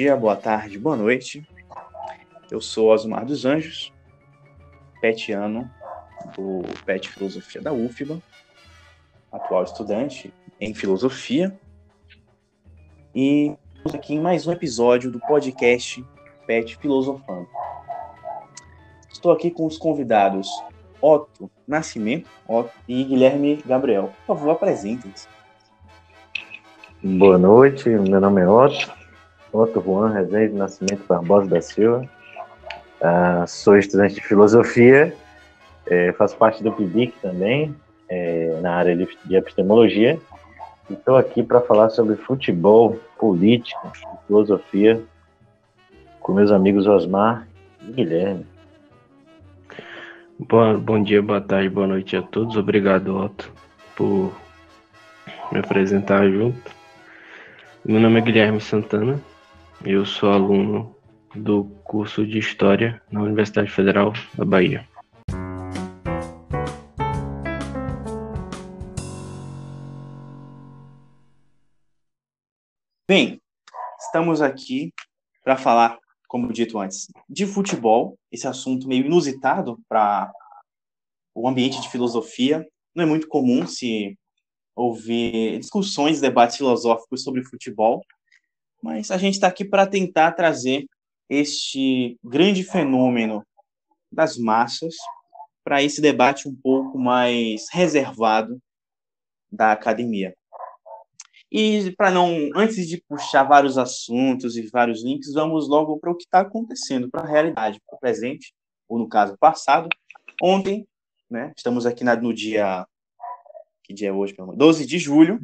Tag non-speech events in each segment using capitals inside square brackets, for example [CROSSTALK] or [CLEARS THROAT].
dia, boa tarde, boa noite. Eu sou Osmar dos Anjos, petiano do PET Filosofia da UFBA, atual estudante em filosofia. E estamos aqui em mais um episódio do podcast PET Filosofando. Estou aqui com os convidados Otto Nascimento Otto, e Guilherme Gabriel. Por favor, apresentem-se. Boa noite, meu nome é Otto, Otto Juan Rezende Nascimento Barbosa da Silva. Uh, sou estudante de filosofia, é, faço parte do PIBIC também, é, na área de epistemologia. E estou aqui para falar sobre futebol, política, filosofia, com meus amigos Osmar e Guilherme. Bom dia, boa tarde, boa noite a todos. Obrigado, Otto, por me apresentar junto. Meu nome é Guilherme Santana, eu sou aluno do curso de História na Universidade Federal da Bahia. Bem, estamos aqui para falar, como dito antes, de futebol, esse assunto meio inusitado para o ambiente de filosofia. Não é muito comum se ouvir discussões, debates filosóficos sobre futebol, mas a gente está aqui para tentar trazer este grande fenômeno das massas para esse debate um pouco mais reservado da academia. E para não, antes de puxar vários assuntos e vários links, vamos logo para o que está acontecendo, para a realidade, para o presente, ou no caso passado. Ontem, né, estamos aqui na, no dia que dia é hoje, 12 de julho,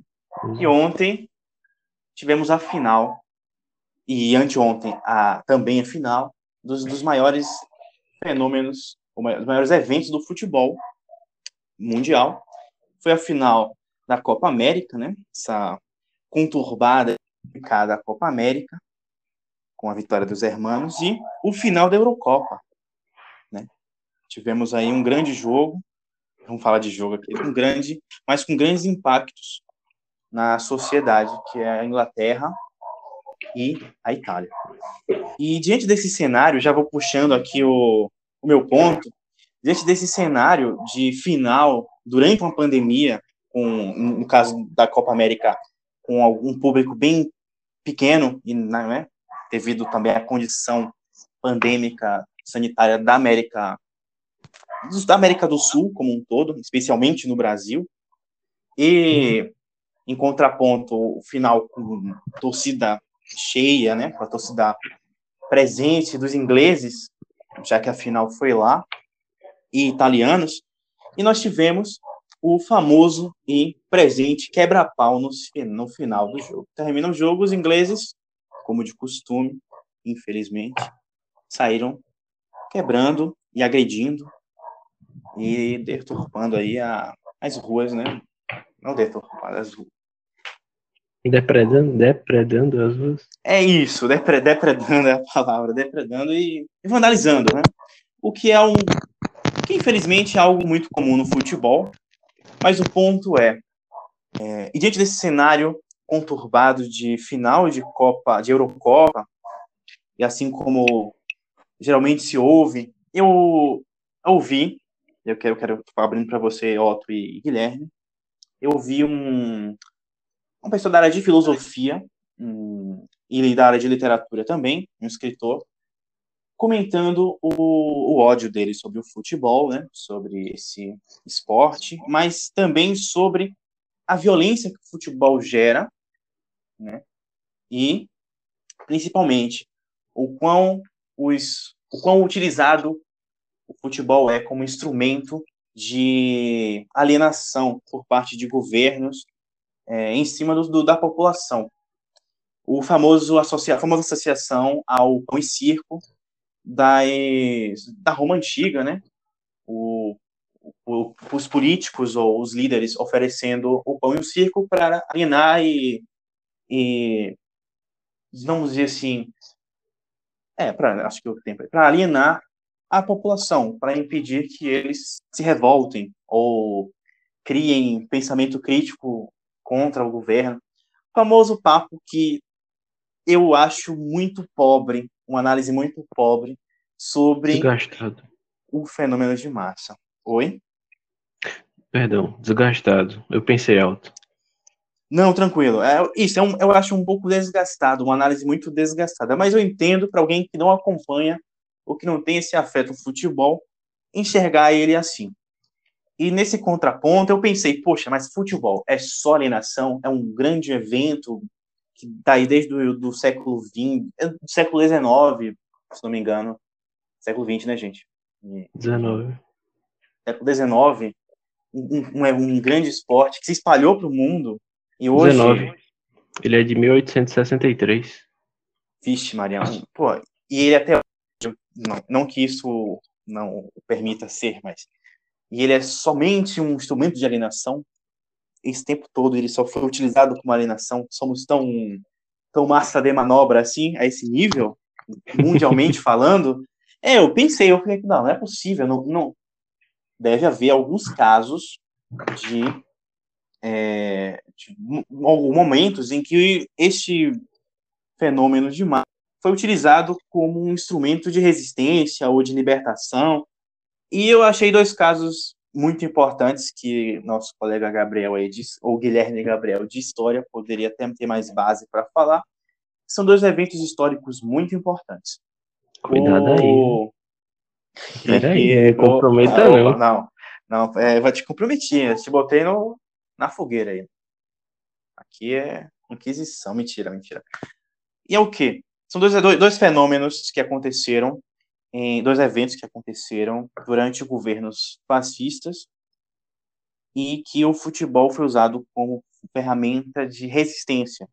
e ontem tivemos a final, e anteontem a, também a final, dos, dos maiores fenômenos, os maiores eventos do futebol mundial. Foi a final da Copa América, né? Essa conturbada da Copa América, com a vitória dos hermanos, e o final da Eurocopa. Né? Tivemos aí um grande jogo, vamos falar de jogo aqui, um grande, mas com grandes impactos na sociedade, que é a Inglaterra e a Itália. E diante desse cenário, já vou puxando aqui o, o meu ponto, diante desse cenário de final durante uma pandemia, com, no caso da Copa América, com algum público bem pequeno, e né, devido também à condição pandêmica sanitária da América da América do Sul como um todo, especialmente no Brasil, e em contraponto, o final com torcida cheia, né, com a torcida presente dos ingleses, já que a final foi lá, e italianos, e nós tivemos o famoso e presente quebra-pau no, no final do jogo. Termina o jogo, os ingleses, como de costume, infelizmente, saíram quebrando e agredindo e deturpando aí a, as ruas, né? Não deturpando as ruas. Depredando, depredando as ruas. É isso, depre, depredando é a palavra, depredando e, e vandalizando, né? O que é um. que infelizmente é algo muito comum no futebol, mas o ponto é, é e diante desse cenário conturbado de final de Copa, de Eurocopa, e assim como geralmente se ouve, eu ouvi eu quero, quero abrindo para você, Otto e Guilherme. Eu vi um, uma pessoa da área de filosofia e da área de literatura também, um escritor, comentando o, o ódio dele sobre o futebol, né, sobre esse esporte, mas também sobre a violência que o futebol gera, né, e principalmente o quão, os, o quão utilizado o futebol é como instrumento de alienação por parte de governos é, em cima do, do, da população. O famoso associa, a famosa associação ao pão e circo das, da Roma antiga, né? O, o, os políticos ou os líderes oferecendo o pão e o circo para alienar e, e vamos dizer assim, é, para acho que o tempo é para alienar a população, para impedir que eles se revoltem ou criem pensamento crítico contra o governo. O famoso papo que eu acho muito pobre, uma análise muito pobre sobre Desgastado. o fenômeno de massa. Oi? Perdão, desgastado. Eu pensei alto. Não, tranquilo. É, isso, é um, eu acho um pouco desgastado, uma análise muito desgastada. Mas eu entendo para alguém que não acompanha ou que não tem esse afeto ao futebol, enxergar ele assim. E nesse contraponto eu pensei, poxa, mas futebol é só alienação, é um grande evento que está aí desde o do século XX, é do século XIX, se não me engano. Século XX, né, gente? 19. Século XIX, um, um, um grande esporte que se espalhou para o mundo e hoje... 19. Ele é de 1863. Vixe, Mariano. Pô, e ele até não, não que isso não permita ser, mas e ele é somente um instrumento de alienação. Esse tempo todo ele só foi utilizado como alienação. Somos tão tão massa de manobra assim a esse nível, mundialmente [LAUGHS] falando. É, eu pensei, eu falei, não, não é possível, não, não. deve haver alguns casos de, é, de momentos em que este fenômeno de massa foi utilizado como um instrumento de resistência ou de libertação. E eu achei dois casos muito importantes que nosso colega Gabriel aí, ou Guilherme Gabriel de História poderia até ter mais base para falar. São dois eventos históricos muito importantes. Cuidado o... aí. Peraí, [LAUGHS] não comprometa não. Não, não, é, vai te comprometer, eu te botei no, na fogueira aí. Aqui é Inquisição, mentira, mentira. E é o quê? São dois, dois fenômenos que aconteceram, em, dois eventos que aconteceram durante governos fascistas e que o futebol foi usado como ferramenta de resistência.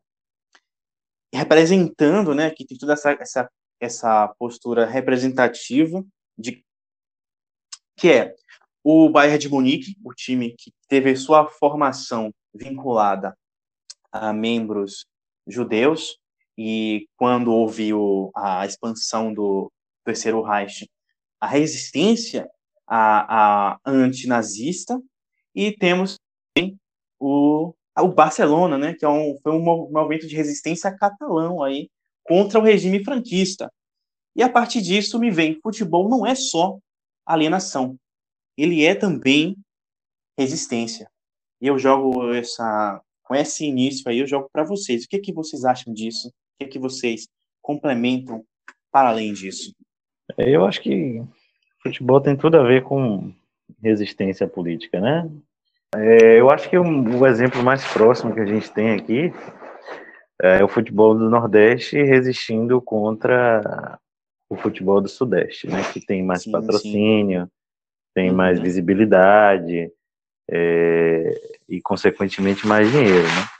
Representando, né, que tem toda essa, essa, essa postura representativa de que é o Bayern de Munique, o time que teve sua formação vinculada a membros judeus, e quando houve o, a expansão do Terceiro Reich, a resistência a, a antinazista, e temos o, o Barcelona, né, que é um, foi um movimento de resistência catalão aí contra o regime franquista. E a partir disso me vem, futebol não é só alienação, ele é também resistência. E eu jogo essa com esse início aí, eu jogo para vocês. O que, que vocês acham disso? O que, que vocês complementam para além disso? É, eu acho que futebol tem tudo a ver com resistência política, né? É, eu acho que o, o, exemplo mais próximo que a gente tem aqui é o futebol do Nordeste resistindo contra o futebol do Sudeste, né? Que tem mais sim, patrocínio, sim. tem uhum. mais visibilidade é, e, consequentemente, mais dinheiro, né?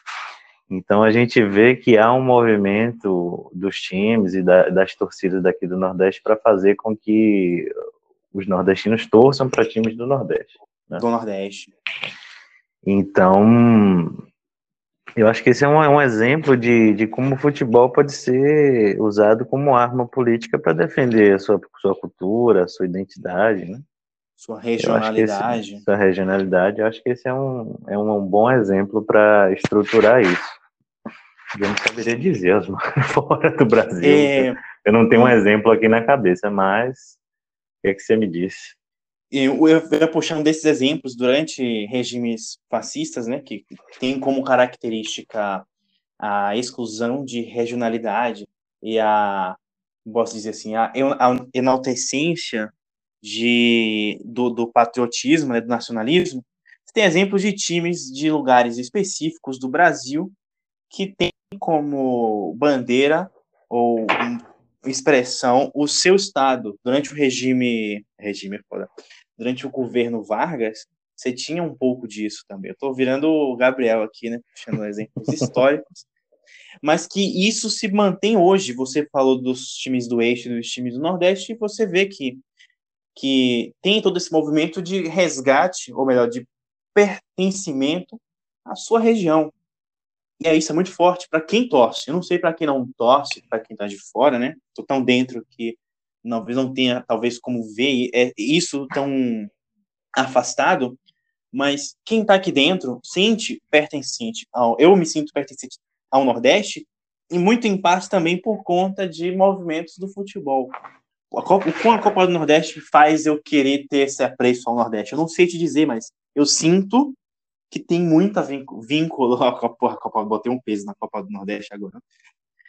Então a gente vê que há um movimento dos times e da, das torcidas daqui do Nordeste para fazer com que os nordestinos torçam para times do Nordeste. Né? Do Nordeste. Então, eu acho que esse é um, é um exemplo de, de como o futebol pode ser usado como arma política para defender a sua, sua cultura, a sua identidade, né? Sua regionalidade. Esse, sua regionalidade, eu acho que esse é um, é um, um bom exemplo para estruturar isso. Eu não saberia dizer as [LAUGHS] fora do Brasil. É... Eu não tenho um exemplo aqui na cabeça, mas o que, é que você me disse? Eu ia puxando desses exemplos durante regimes fascistas, né, que tem como característica a exclusão de regionalidade e a, posso dizer assim, a, a enaltecência de, do, do patriotismo, né, do nacionalismo. Você tem exemplos de times de lugares específicos do Brasil que tem como bandeira ou expressão o seu estado. Durante o regime regime foda, durante o governo Vargas você tinha um pouco disso também. Eu estou virando o Gabriel aqui né? Puxando exemplos [LAUGHS] históricos. Mas que isso se mantém hoje. Você falou dos times do eixo dos times do nordeste e você vê que que tem todo esse movimento de resgate ou melhor de pertencimento à sua região e é isso, é muito forte para quem torce. Eu não sei para quem não torce, para quem está de fora, né? Tô tão dentro que talvez não tenha, talvez como ver é isso tão afastado, mas quem está aqui dentro sente pertencente ao, eu me sinto pertencente ao Nordeste e muito em parte também por conta de movimentos do futebol. O a Copa do Nordeste faz eu querer ter esse apreço ao Nordeste? Eu não sei te dizer, mas eu sinto que tem muita vínculo. [LAUGHS] A Copa, a Copa, botei um peso na Copa do Nordeste agora.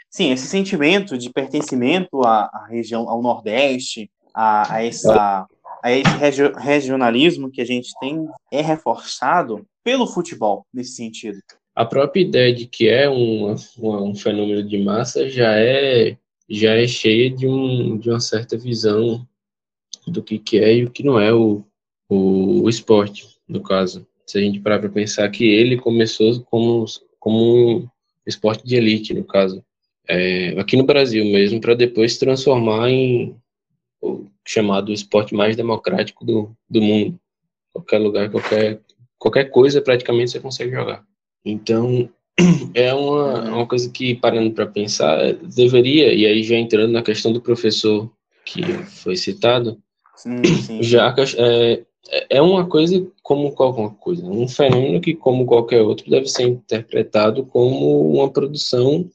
Sim, esse sentimento de pertencimento à, à região, ao Nordeste, a, a, essa, a esse regionalismo que a gente tem, é reforçado pelo futebol nesse sentido. A própria ideia de que é um, um fenômeno de massa já é já é cheia de, um, de uma certa visão do que, que é e o que não é o, o, o esporte, no caso. Se a gente parar para pensar que ele começou como, como um esporte de elite, no caso, é, aqui no Brasil mesmo, para depois se transformar em o chamado esporte mais democrático do, do mundo. Qualquer lugar, qualquer, qualquer coisa praticamente você consegue jogar. Então, [CLEARS THROAT] é uma, uma coisa que, parando para pensar, deveria, e aí já entrando na questão do professor que foi citado, sim, sim. [CLEARS THROAT] já é, é uma coisa como qualquer coisa, um fenômeno que, como qualquer outro, deve ser interpretado como uma produção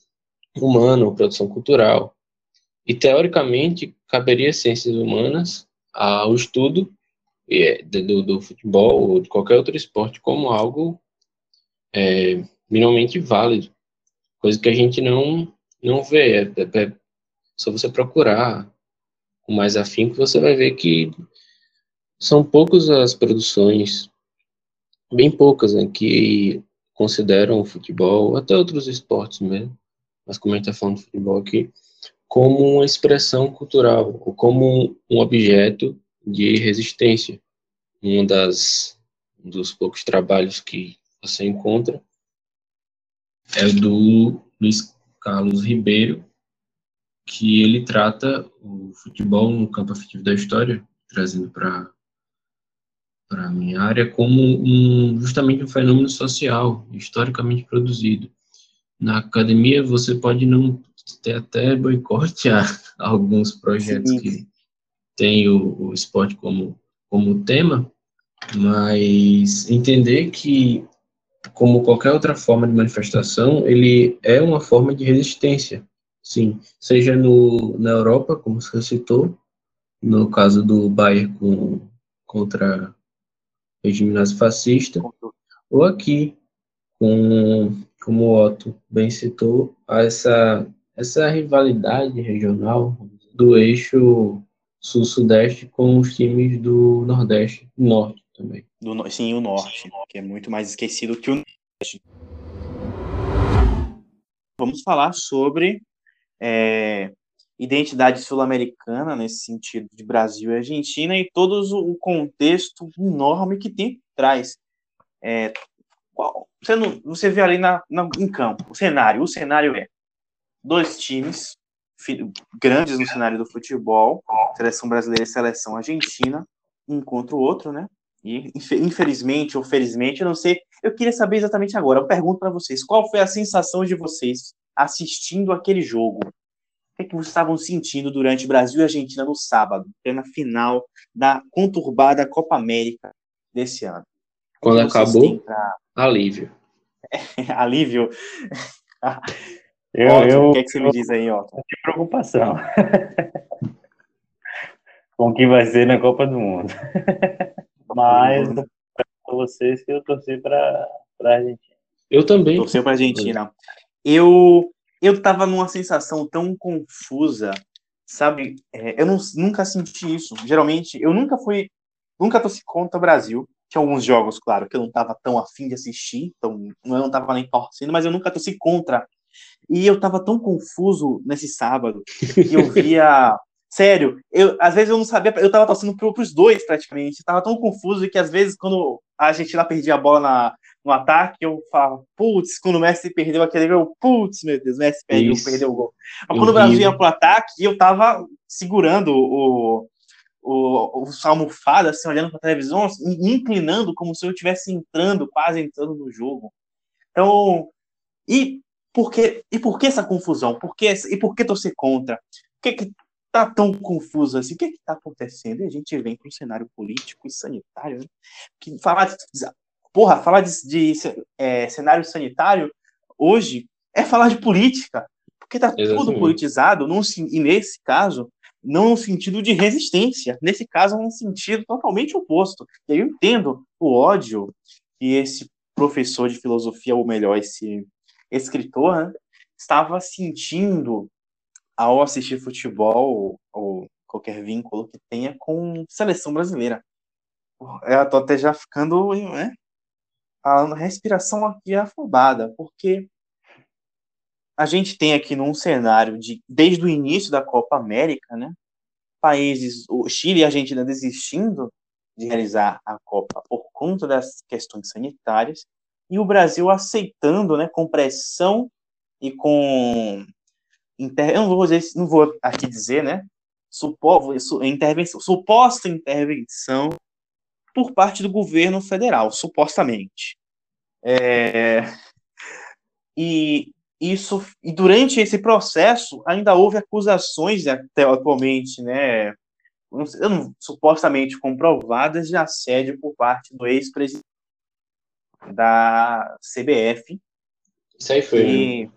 humana, uma produção cultural. E, teoricamente, caberia ciências humanas ao estudo é, do, do futebol ou de qualquer outro esporte como algo é, minimamente válido, coisa que a gente não não vê. É, é, é só você procurar com mais afinco, você vai ver que são poucas as produções, bem poucas, né, que consideram o futebol, até outros esportes mesmo, mas como a gente está falando de futebol aqui, como uma expressão cultural, ou como um objeto de resistência. Um das, dos poucos trabalhos que você encontra é do Luiz Carlos Ribeiro, que ele trata o futebol no campo afetivo da história, trazendo para para a minha área como um, justamente um fenômeno social, historicamente produzido. Na academia você pode não ter até boicote a [LAUGHS] alguns projetos Sim. que têm o, o esporte como, como tema, mas entender que como qualquer outra forma de manifestação, ele é uma forma de resistência, sim, seja no, na Europa, como você citou, no caso do Bayern com, contra regime nazifascista, ou aqui, com, como o Otto bem citou, essa, essa rivalidade regional do eixo sul-sudeste com os times do Nordeste e Norte também. Do, sim, o norte, que é muito mais esquecido que o norte. Vamos falar sobre é, identidade sul-americana, nesse sentido de Brasil e Argentina, e todo o contexto enorme que tem trás. É, você, não, você vê ali na, na, em campo, o cenário. O cenário é dois times grandes no cenário do futebol, seleção brasileira e seleção argentina, um contra o outro, né? E infelizmente ou felizmente, eu não sei. Eu queria saber exatamente agora. Eu pergunto para vocês: qual foi a sensação de vocês assistindo aquele jogo? O que, é que vocês estavam sentindo durante Brasil e Argentina no sábado, na final da conturbada Copa América desse ano? Quando acabou, pra... alívio. [LAUGHS] alívio. Eu, eu, o que, é que você me diz aí, Otto? Que preocupação. [LAUGHS] Com o que vai ser na Copa do Mundo. Mas para vocês que eu torci para a Argentina. Eu também. Torceu para a Argentina. Eu eu tava numa sensação tão confusa, sabe? É, eu não, nunca senti isso. Geralmente, eu nunca fui, nunca torci contra o Brasil. Tinha alguns jogos, claro, que eu não tava tão afim de assistir, então eu não tava nem torcendo, mas eu nunca torci contra. E eu tava tão confuso nesse sábado que eu via [LAUGHS] Sério, eu, às vezes eu não sabia, eu tava torcendo pro, pros dois praticamente. Eu tava tão confuso que às vezes quando a Argentina perdia a bola na, no ataque, eu falava, putz, quando o Messi perdeu aquele gol, putz, meu Deus, o Messi perdeu, perdeu o gol. Mas quando o Brasil ia pro ataque, eu tava segurando o, o, o almofada, assim, olhando pra televisão, assim, inclinando como se eu estivesse entrando, quase entrando no jogo. Então, e por que, e por que essa confusão? Por que, e por que torcer contra? O que, que tá tão confuso assim. O que é está acontecendo? E a gente vem para um cenário político e sanitário, né? Que falar de, porra, falar de, de é, cenário sanitário hoje é falar de política. Porque está tudo politizado, num, e nesse caso, não no sentido de resistência, nesse caso, num sentido totalmente oposto. E aí eu entendo o ódio que esse professor de filosofia, ou melhor, esse escritor, né, estava sentindo ao assistir futebol ou qualquer vínculo que tenha com seleção brasileira. Eu tô até já ficando, né, falando respiração aqui afobada, porque a gente tem aqui num cenário de desde o início da Copa América, né, países, o Chile e a Argentina desistindo de realizar a Copa por conta das questões sanitárias, e o Brasil aceitando, né, com pressão e com inter... eu não vou dizer, não vou aqui dizer, né, supo... intervenção, suposta intervenção por parte do governo federal, supostamente. É... E isso e durante esse processo ainda houve acusações até atualmente, né, não, supostamente comprovadas de assédio por parte do ex-presidente da CBF. Isso aí foi. Que, né?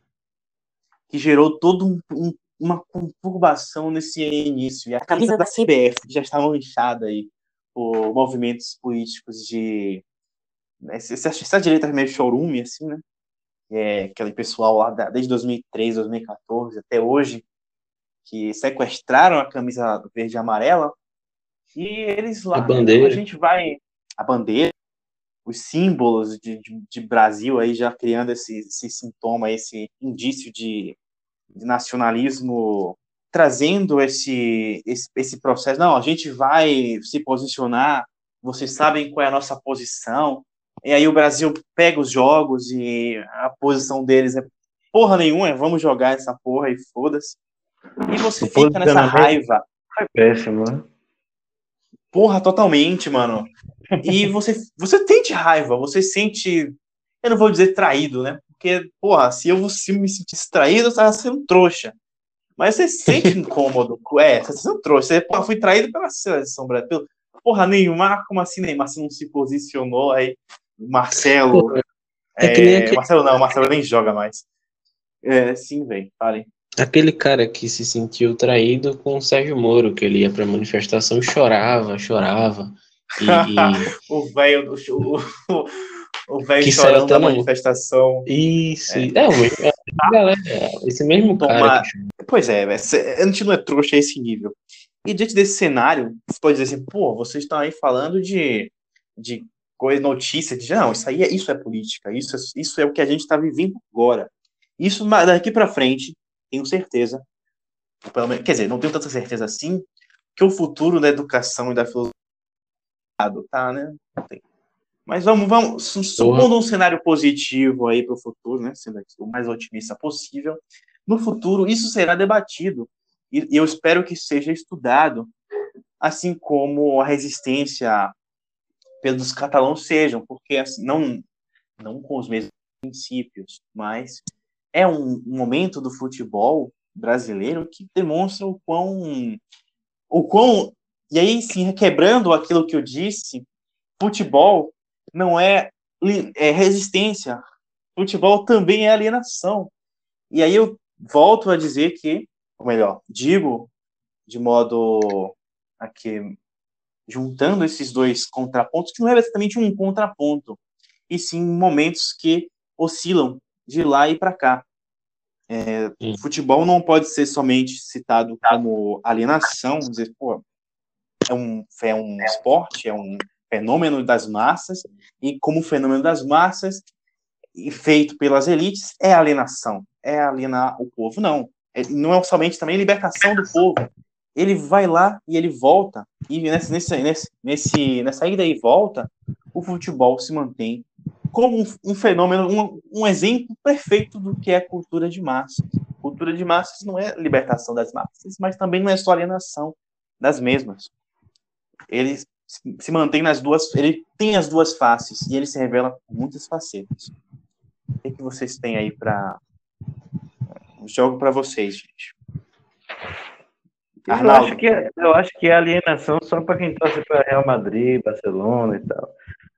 que gerou todo um, um, uma conturbação nesse início. E a camisa da CBF já está manchada aí por movimentos políticos de essa, essa direita meio chorume, assim, né? É, aquele pessoal lá da, desde 2003, 2014 até hoje, que sequestraram a camisa verde e amarela, e eles lá, a, bandeira. a gente vai, a bandeira, os símbolos de, de, de Brasil aí já criando esse, esse sintoma, esse indício de, de nacionalismo, trazendo esse, esse, esse processo, não, a gente vai se posicionar, vocês sabem qual é a nossa posição, e aí o Brasil pega os jogos e a posição deles é porra nenhuma, é vamos jogar essa porra e foda-se. E você fica nessa raiva. Foi péssimo, né? Porra, totalmente, mano. E você, você sente raiva, você sente. Eu não vou dizer traído, né? Porque, porra, se eu, se eu me sentisse traído, eu tava sendo trouxa. Mas você se sente [LAUGHS] incômodo. É, você sendo trouxa. Você, porra, fui traído pela seleção brasileira. Porra, Neymar, como assim Neymar? Você não se posicionou aí? Marcelo. É, é aquele... Marcelo não, Marcelo nem joga mais. É, sim, velho, falem. Aquele cara que se sentiu traído com o Sérgio Moro, que ele ia pra manifestação e chorava, chorava. E, [LAUGHS] o velho do o, o velho chorando da manifestação. Isso, é, é, é galera, esse mesmo cara. Pois é, a gente não é trouxa a esse nível. E diante desse cenário, você pode dizer assim, pô, vocês estão aí falando de, de coisa, notícia, de não, isso aí é, isso é política, isso é, isso é o que a gente está vivendo agora. Isso daqui para frente tenho certeza, pelo menos, quer dizer, não tenho tanta certeza assim, que o futuro da educação e da filosofia tá, né? Mas vamos, vamos supondo um cenário positivo aí para o futuro, né? Sendo o mais otimista possível, no futuro isso será debatido. E eu espero que seja estudado, assim como a resistência pelos catalãos sejam, porque assim, não não com os mesmos princípios, mas é um, momento do futebol brasileiro que demonstra o quão, o quão, e aí sim, quebrando aquilo que eu disse, futebol não é, é resistência, futebol também é alienação. E aí eu volto a dizer que, ou melhor, digo de modo aqui juntando esses dois contrapontos, que não é exatamente um contraponto, e sim momentos que oscilam de lá e para cá. É, futebol não pode ser somente citado como alienação, dizer, pô, é um, é um esporte, é um fenômeno das massas, e como fenômeno das massas, e feito pelas elites, é alienação, é alienar o povo. Não, não é somente também libertação do povo. Ele vai lá e ele volta, e nesse, nesse, nesse, nessa ida e volta, o futebol se mantém como um, um fenômeno, um, um, exemplo perfeito do que é cultura de massas. Cultura de massas não é libertação das massas, mas também não é só alienação das mesmas. Ele se mantém nas duas, ele tem as duas faces e ele se revela com muitas facetas. O que, é que vocês têm aí para jogo para vocês, gente? Eu acho, que, eu acho que é alienação só para quem torce para Real Madrid, Barcelona e tal.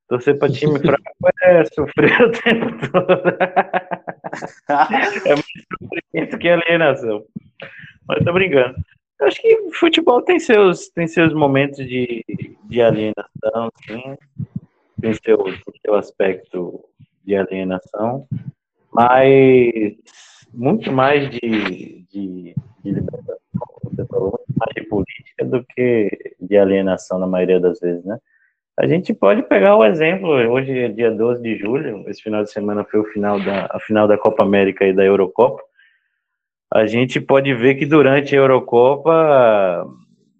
Torcer para time [LAUGHS] fraco é sofrer o tempo todo. [LAUGHS] é mais sofrimento que alienação. Mas tô brincando. Eu acho que futebol tem seus, tem seus momentos de, de alienação, sim. Tem seu, seu aspecto de alienação, mas muito mais de, de, de libertação, você falou, muito mais de política do que de alienação na maioria das vezes, né? A gente pode pegar o exemplo, hoje é dia 12 de julho, esse final de semana foi o final da, a final da Copa América e da Eurocopa. A gente pode ver que durante a Eurocopa,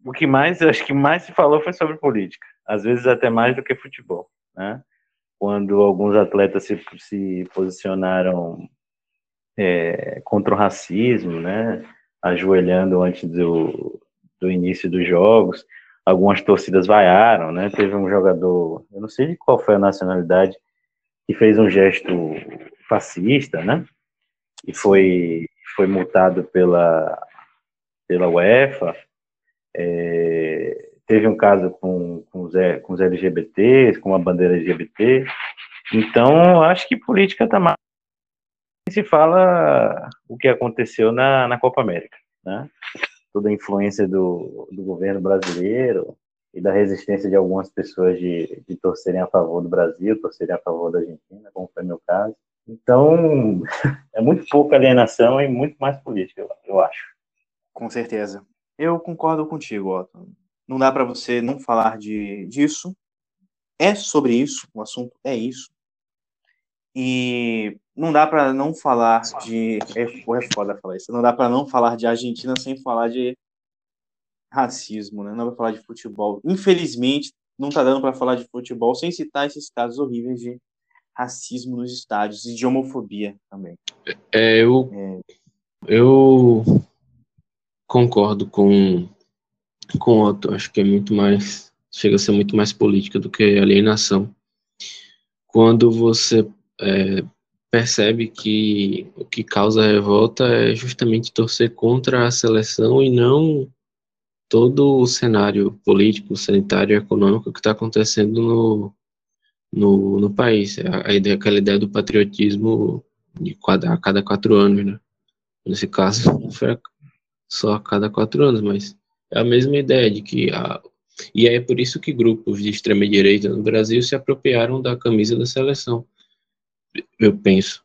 o que mais, acho que mais se falou foi sobre política, às vezes até mais do que futebol, né? Quando alguns atletas se, se posicionaram é, contra o racismo, né? Ajoelhando antes do, do início dos jogos algumas torcidas vaiaram, né? Teve um jogador, eu não sei de qual foi a nacionalidade, que fez um gesto fascista, né? E foi, foi multado pela, pela UEFA. É, teve um caso com, com, os, com os LGBTs, com a bandeira LGBT. Então, acho que política está mais. Se fala o que aconteceu na, na Copa América, né? toda a influência do, do governo brasileiro e da resistência de algumas pessoas de, de torcerem a favor do Brasil, torcerem a favor da Argentina, como foi meu caso. Então, [LAUGHS] é muito pouca alienação e muito mais política, eu, acho. Com certeza. Eu concordo contigo, Otto. Não dá para você não falar de, disso. É sobre isso, o assunto é isso. E não dá para não falar de. É, é foda falar isso. Não dá para não falar de Argentina sem falar de racismo, né? Não vai falar de futebol. Infelizmente, não tá dando para falar de futebol sem citar esses casos horríveis de racismo nos estádios e de homofobia também. É, eu, é. eu concordo com com o Otto. Acho que é muito mais chega a ser muito mais política do que alienação. Quando você é, percebe que o que causa revolta é justamente torcer contra a seleção e não todo o cenário político, sanitário e econômico que está acontecendo no, no, no país. A, a, ideia, aquela ideia do patriotismo de cada, a cada quatro anos, né? Nesse caso, [LAUGHS] foi só a cada quatro anos, mas é a mesma ideia de que a, e é por isso que grupos de extrema direita no Brasil se apropriaram da camisa da seleção eu penso.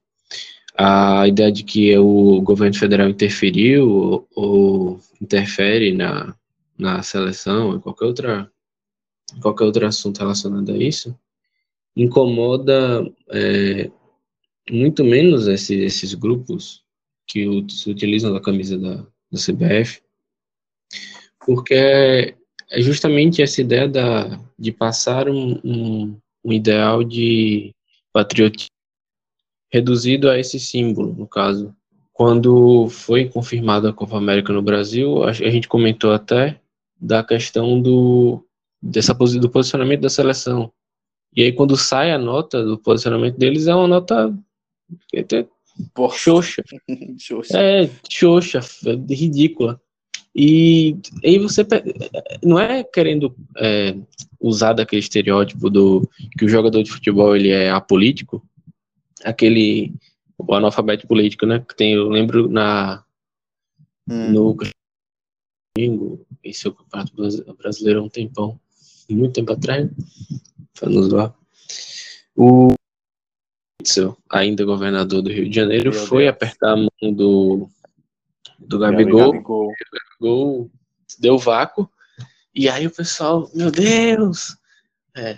A ideia de que o governo federal interferiu ou, ou interfere na, na seleção, em qualquer outra qualquer outro assunto relacionado a isso, incomoda é, muito menos esse, esses grupos que utilizam da camisa da, da CBF, porque é, é justamente essa ideia da, de passar um, um, um ideal de patriotismo reduzido a esse símbolo, no caso. Quando foi confirmada a Copa América no Brasil, a gente comentou até da questão do, dessa, do posicionamento da seleção. E aí, quando sai a nota do posicionamento deles, é uma nota até xoxa. [LAUGHS] xoxa. É, xoxa, é ridícula. E aí você não é querendo é, usar daquele estereótipo do que o jogador de futebol ele é apolítico, aquele o analfabeto político, né? Que tem, eu lembro na hum. no domingo, esse é o campeonato brasileiro há um tempão, muito tempo atrás, para nos. O Witzel, ainda governador do Rio de Janeiro, Meu foi Deus. apertar a mão do, do Gabigol, Gabigol. Gabigol deu vácuo, e aí o pessoal, meu Deus, é,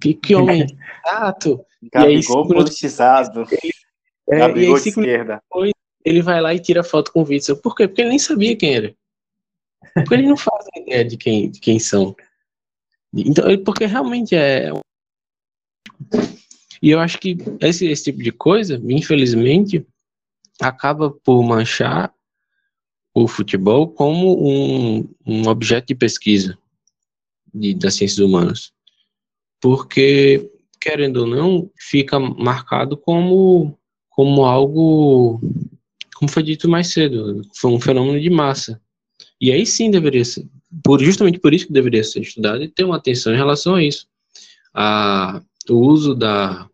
que, que homem [LAUGHS] chato. Gabigol politizado. É, Gabigol de esquerda. Depois, ele vai lá e tira foto com o Witzel. Por quê? Porque ele nem sabia quem era. Porque ele não faz ideia de quem, de quem são. Então, porque realmente é. E eu acho que esse, esse tipo de coisa, infelizmente, acaba por manchar o futebol como um, um objeto de pesquisa de, das ciências humanas porque, querendo ou não, fica marcado como, como algo, como foi dito mais cedo, foi um fenômeno de massa. E aí sim deveria ser, por, justamente por isso que deveria ser estudado e ter uma atenção em relação a isso. A, o uso da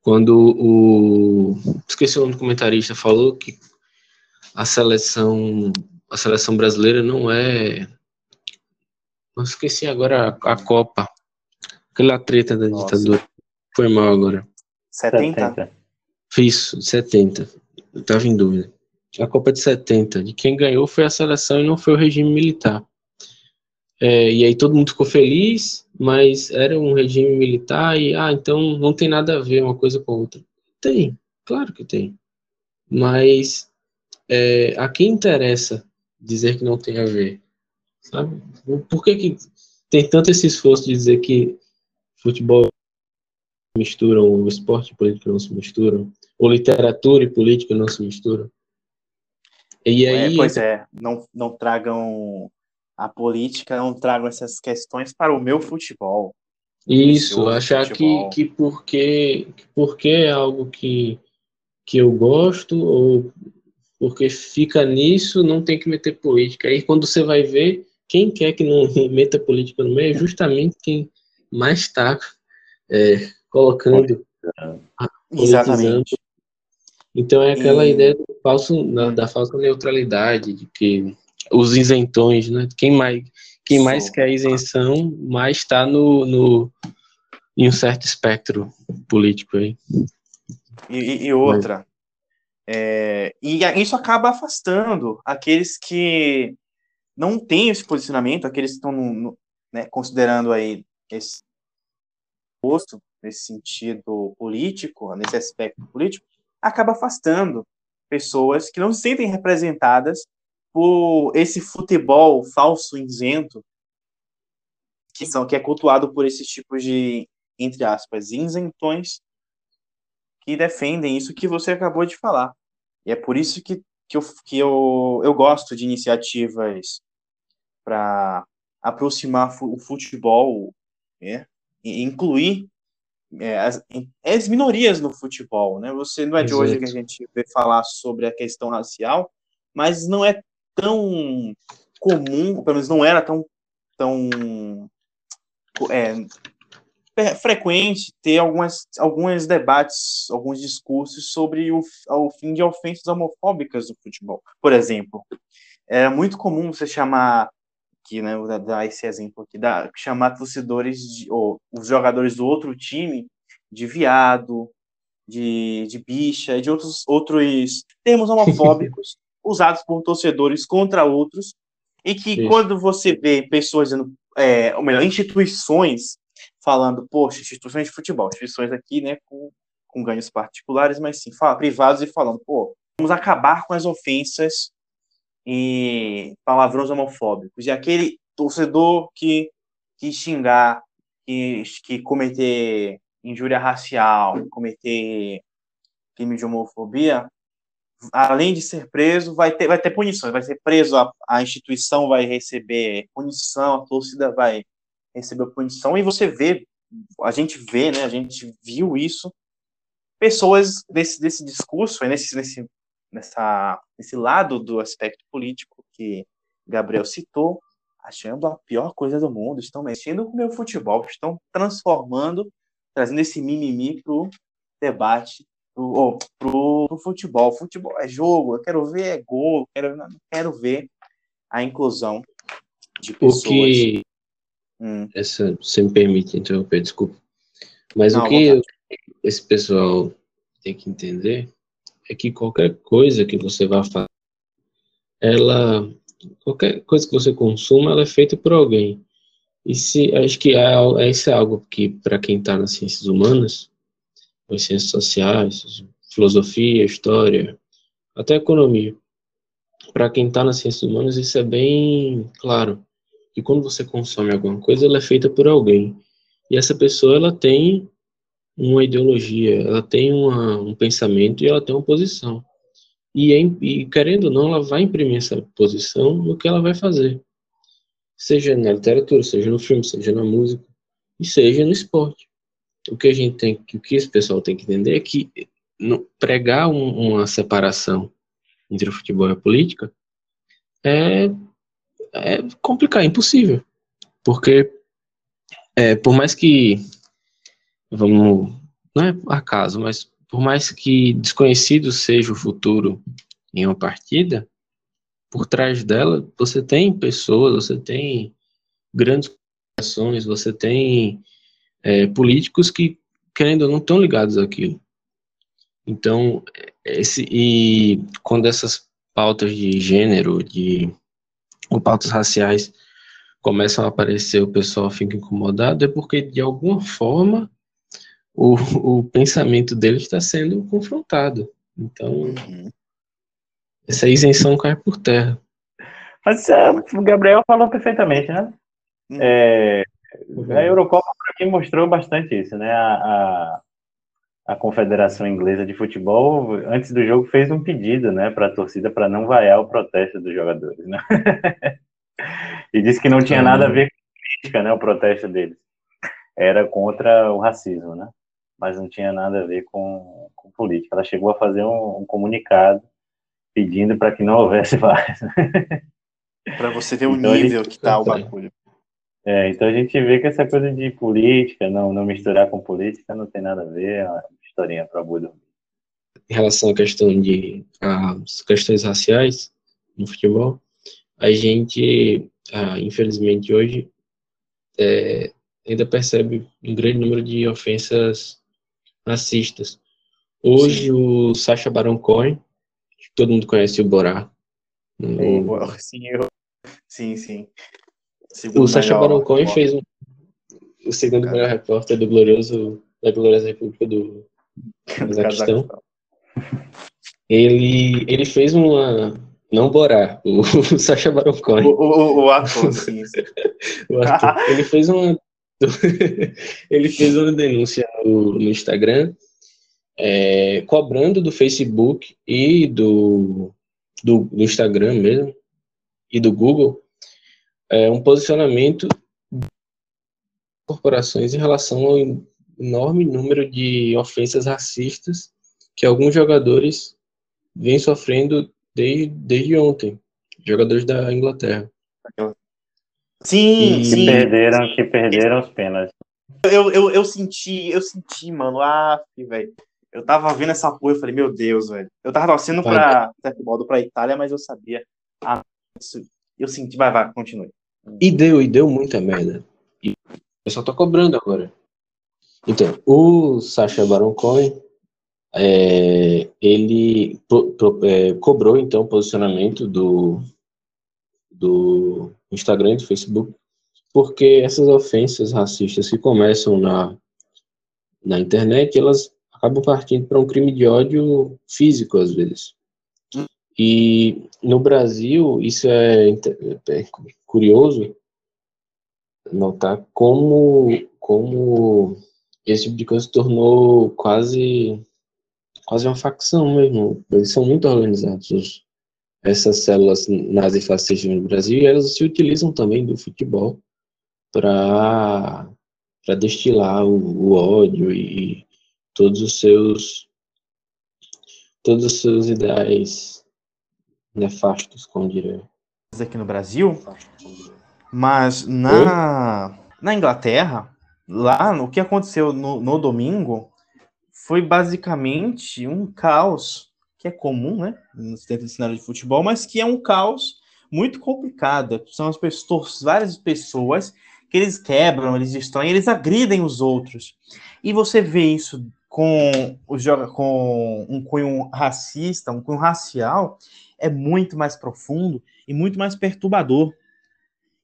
quando o esqueci o nome do comentarista falou que a seleção a seleção brasileira não é não esqueci agora a, a Copa aquela treta da Nossa. ditadura foi mal agora 70? 70. Isso, 70. Eu tava em dúvida. A Copa de 70. De quem ganhou foi a seleção e não foi o regime militar. É, e aí todo mundo ficou feliz, mas era um regime militar e, ah, então não tem nada a ver uma coisa com a outra. Tem, claro que tem. Mas é, a quem interessa dizer que não tem a ver? Sabe? Por que, que tem tanto esse esforço de dizer que futebol misturam, o esporte e política não se misturam, ou literatura e política não se misturam? E é, aí, é, pois é, não, não tragam a política, não tragam essas questões para o meu futebol. Isso, achar futebol. que, que porque, que porque é algo que, que eu gosto, ou porque fica nisso, não tem que meter política. Aí quando você vai ver, quem quer que não [LAUGHS] meta política no meio é justamente quem mais está é, colocando. Exatamente. Então é aquela e... ideia do falso, da, da, falsa neutralidade, de que os isentões, né? Quem mais, quem mais quer isenção, mais está no, no, em um certo espectro político aí. E, e outra, é, e isso acaba afastando aqueles que não têm esse posicionamento, aqueles que estão né, considerando aí esse posto nesse sentido político, nesse aspecto político, acaba afastando pessoas que não se sentem representadas por esse futebol falso, isento, que são que é cultuado por esses tipos de entre aspas isentões que defendem isso que você acabou de falar. E é por isso que, que, eu, que eu, eu gosto de iniciativas para aproximar o futebol né, e incluir é, as, as, minorias no futebol, né? Você não é de Exato. hoje que a gente vê falar sobre a questão racial, mas não é tão comum, pelo menos não era tão tão é, frequente ter algumas alguns debates, alguns discursos sobre o, o fim de ofensas homofóbicas no futebol. Por exemplo, era muito comum você chamar aqui, né, vou dar esse exemplo aqui, da, chamar torcedores, de, ou os jogadores do outro time de viado, de, de bicha, de outros, outros termos homofóbicos [LAUGHS] usados por torcedores contra outros, e que quando você vê pessoas dizendo, é, ou melhor, instituições falando, poxa, instituições de futebol, instituições aqui, né, com, com ganhos particulares, mas sim, fala, privados e falando, pô, vamos acabar com as ofensas e palavrões homofóbicos. E aquele torcedor que, que xingar, que, que cometer injúria racial, cometer crime de homofobia, além de ser preso, vai ter, vai ter punições, vai ser preso, a, a instituição vai receber punição, a torcida vai receber punição, e você vê, a gente vê, né, a gente viu isso, pessoas desse, desse discurso, nesse, nesse nessa, nesse lado do aspecto político que Gabriel citou, achando a pior coisa do mundo, estão mexendo com o meu futebol, estão transformando, trazendo esse mimimi para o debate, pro, pro, pro futebol. Futebol é jogo, eu quero ver é gol, quero, quero ver a inclusão de pessoas. O que... Hum. Essa, você me permite interromper, desculpa. Mas Não, o que esse pessoal tem que entender é que qualquer coisa que você vá fazer, ela, qualquer coisa que você consuma, ela é feita por alguém. E se, acho que é, isso é algo que, para quem está nas ciências humanas, nas ciências sociais, filosofia, história, até economia, para quem está nas ciências humanas, isso é bem claro. Que quando você consome alguma coisa, ela é feita por alguém. E essa pessoa, ela tem uma ideologia, ela tem uma, um pensamento e ela tem uma posição. E, e, querendo ou não, ela vai imprimir essa posição no que ela vai fazer. Seja na literatura, seja no filme, seja na música, e seja no esporte. O que a gente tem, o que esse pessoal tem que entender é que no, pregar um, uma separação entre o futebol e a política é, é complicado, é impossível. Porque, é, por mais que vamos não é acaso, mas por mais que desconhecido seja o futuro em uma partida, por trás dela você tem pessoas, você tem grandes ações, você tem é, políticos que, querendo ou não, estão ligados àquilo. Então, esse, e quando essas pautas de gênero, de ou pautas raciais começam a aparecer, o pessoal fica incomodado, é porque, de alguma forma, o, o pensamento deles está sendo confrontado. Então, uhum. essa isenção cai por terra. Mas é, o Gabriel falou perfeitamente, né? Uhum. É, a Eurocopa, para mim, mostrou bastante isso, né? A, a, a, Confederação Inglesa de Futebol, antes do jogo, fez um pedido né, para a torcida para não vaiar o protesto dos jogadores, né? [LAUGHS] e disse que não tinha nada a ver com política, né? O protesto deles. Era contra o racismo, né? Mas não tinha nada a ver com, com política. Ela chegou a fazer um, um comunicado pedindo para que não houvesse [LAUGHS] vários. para você ver o então, nível que está o bagulho. É, então a gente vê que essa coisa de política, não, não misturar com política, não tem nada a ver, é uma historinha para Buda. Em relação à questão de as questões raciais no futebol, a gente, ah, infelizmente hoje, é, ainda percebe um grande número de ofensas racistas. Hoje sim. o Sacha Baron Cohen, todo mundo conhece o Borá. Sim, eu... sim, sim. Segundo o Sacha Baron Cohen fez um, o segundo melhor repórter do glorioso da gloriosa República do [LAUGHS] Cazaquistão. Ele, ele fez uma não Borá, o, o [LAUGHS] Sacha Baron Cohen. O, o, o ator, sim. [LAUGHS] o ator. Ele fez uma [LAUGHS] ele fez uma denúncia no, no Instagram é, cobrando do Facebook e do, do, do Instagram mesmo e do Google é, um posicionamento de corporações em relação ao enorme número de ofensas racistas que alguns jogadores vêm sofrendo desde, desde ontem, jogadores da Inglaterra. Sim, que sim. perderam, que perderam os pênaltis. Eu, eu, eu senti, eu senti, mano, ah, velho. Eu tava vendo essa porra, eu falei, meu Deus, velho. Eu tava torcendo pra, modo pra Itália, mas eu sabia. Ah, isso, eu senti, vai, vai, continue. E deu, e deu muita merda. E o pessoal tá cobrando agora. Então, o Sacha Baron Cohen, é, ele pro, pro, é, cobrou, então, o posicionamento do, do Instagram e do Facebook, porque essas ofensas racistas que começam na, na internet, elas acabam partindo para um crime de ódio físico, às vezes. E no Brasil, isso é, é curioso notar como, como esse tipo de coisa se tornou quase, quase uma facção mesmo. Eles são muito organizados, os, essas células nazifascistas no Brasil, elas se utilizam também do futebol para destilar o, o ódio e todos os seus todos os seus ideais nefastos, como diria. Aqui no Brasil, mas na, na Inglaterra, lá, o que aconteceu no, no domingo foi basicamente um caos, que é comum, né, dentro do cenário de futebol, mas que é um caos muito complicado. São as pessoas, várias pessoas que eles quebram, eles destroem, eles agridem os outros. E você vê isso com, os, com um cunho racista, um cunho racial, é muito mais profundo e muito mais perturbador.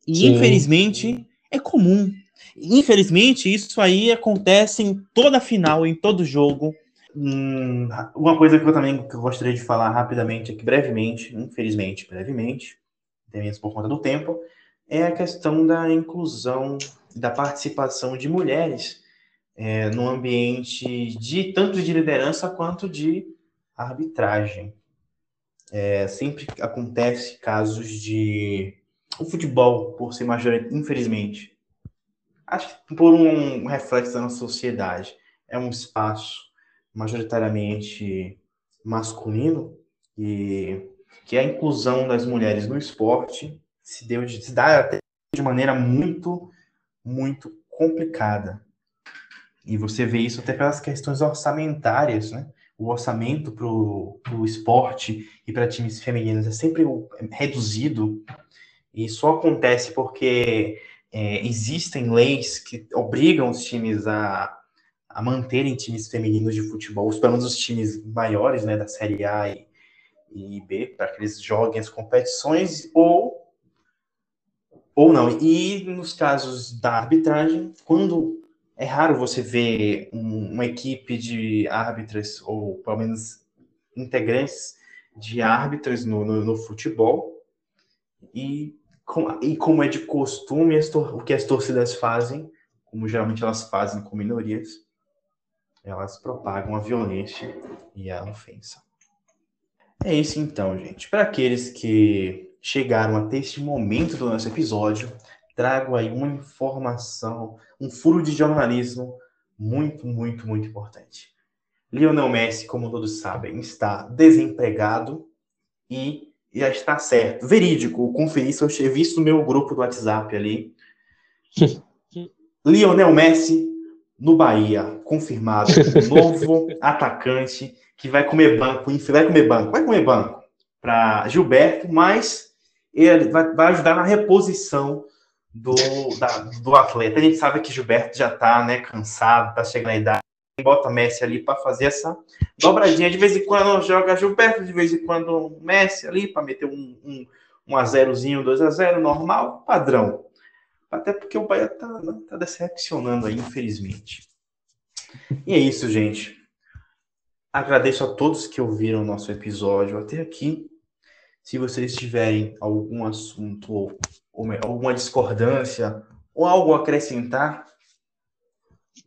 E Sim. infelizmente é comum. Infelizmente, isso aí acontece em toda final, em todo jogo. Hum, uma coisa que eu também gostaria de falar rapidamente aqui, brevemente, infelizmente, brevemente, também por conta do tempo, é a questão da inclusão, da participação de mulheres é, no ambiente de tanto de liderança quanto de arbitragem. É, sempre acontece casos de o futebol por ser majoritário, infelizmente, acho que por um reflexo da nossa sociedade, é um espaço majoritariamente masculino e que a inclusão das mulheres no esporte se deu de, se até de maneira muito muito complicada. E você vê isso até pelas questões orçamentárias, né? O orçamento para o esporte e para times femininos é sempre reduzido. E só acontece porque é, existem leis que obrigam os times a, a manterem times femininos de futebol, pelo menos os times maiores, né, da Série A e, e B, para que eles joguem as competições, ou ou não. E nos casos da arbitragem, quando é raro você ver um, uma equipe de árbitras, ou pelo menos integrantes de árbitras no, no, no futebol, e, com, e como é de costume, o que as torcidas fazem, como geralmente elas fazem com minorias, elas propagam a violência e a ofensa. É isso então, gente. Para aqueles que chegaram até este momento do nosso episódio, trago aí uma informação, um furo de jornalismo muito, muito, muito importante. Lionel Messi, como todos sabem, está desempregado e já está certo. Verídico, conferi isso, eu tinha visto no meu grupo do WhatsApp ali. [LAUGHS] Lionel Messi no Bahia, confirmado, [LAUGHS] novo atacante que vai comer banco, vai comer banco, vai comer banco para Gilberto, mas ele vai, vai ajudar na reposição do, da, do atleta. A gente sabe que Gilberto já está né, cansado, está chegando na idade. Bota Messi ali para fazer essa dobradinha. De vez em quando joga Gilberto, de vez em quando Messi ali para meter um, um, um a zerozinho, 2 a 0 normal, padrão. Até porque o Bahia está tá decepcionando aí, infelizmente. E é isso, gente. Agradeço a todos que ouviram o nosso episódio até aqui. Se vocês tiverem algum assunto ou, ou alguma discordância ou algo a acrescentar,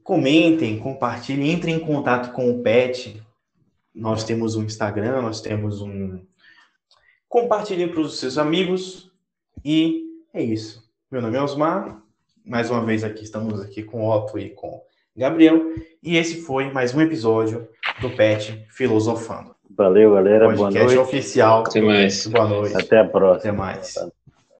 comentem, compartilhem, entrem em contato com o PET. Nós temos um Instagram, nós temos um. Compartilhem para os seus amigos. E é isso. Meu nome é Osmar. Mais uma vez aqui estamos aqui com Otto e com Gabriel. E esse foi mais um episódio do PET Filosofando. Valeu, galera. Podcast Boa noite. oficial. Até mais. Boa noite. Até a próxima. Até mais.